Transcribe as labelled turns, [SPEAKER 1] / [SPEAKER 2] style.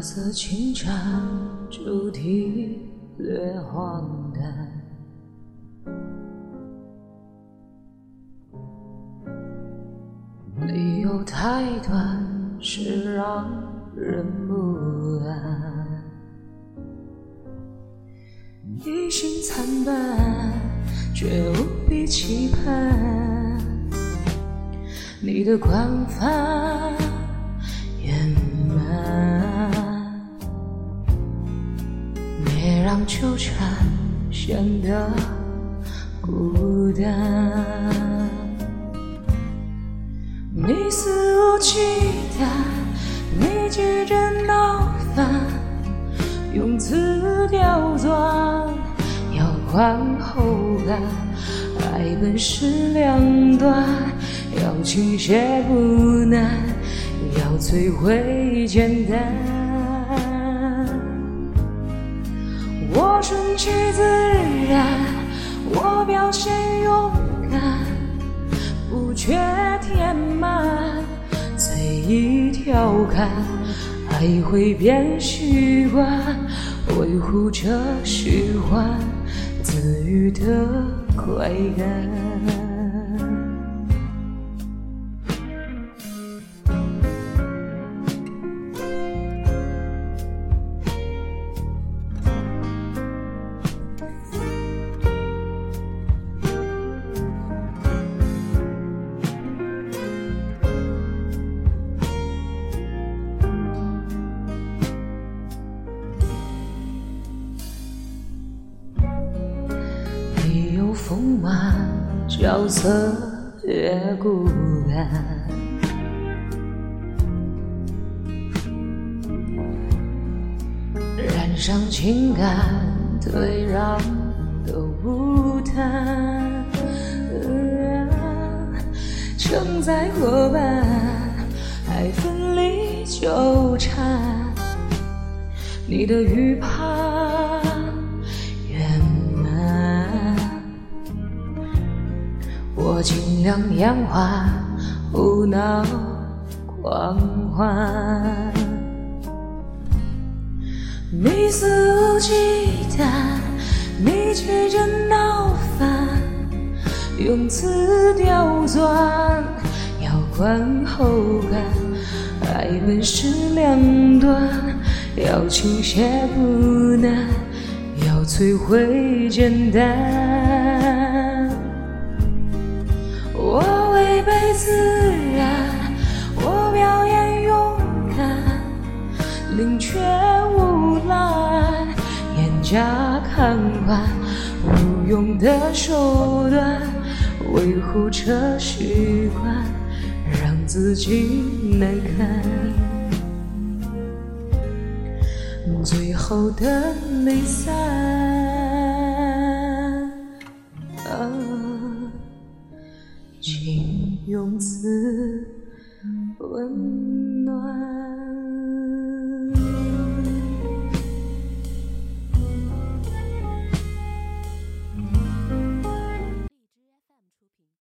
[SPEAKER 1] 色清澈，主题略荒诞。理由太短，是让人不安。一心参半，却无比期盼。你的宽泛让纠缠显得孤单。你肆无忌惮，你急着闹翻，用词刁钻，要宽后感，爱本是两端，要倾泻不难，要摧毁简单。顺其自然，我表现勇敢。不缺填满，随意调侃，爱会变习惯，维护着虚幻自愈的快感。丰满角色越孤单，染上情感退让都不谈，承载伙伴还分离纠缠，你的预判。我尽量演化，无脑狂欢。你肆无忌惮，你急着闹翻，用词刁钻，要观后感。爱本是两端，要倾泻不难，要摧毁简单。自然，我表演勇敢，宁缺毋滥，严加看管，无用的手段，维护着习惯，让自己难堪。最后的离散。请用词温暖。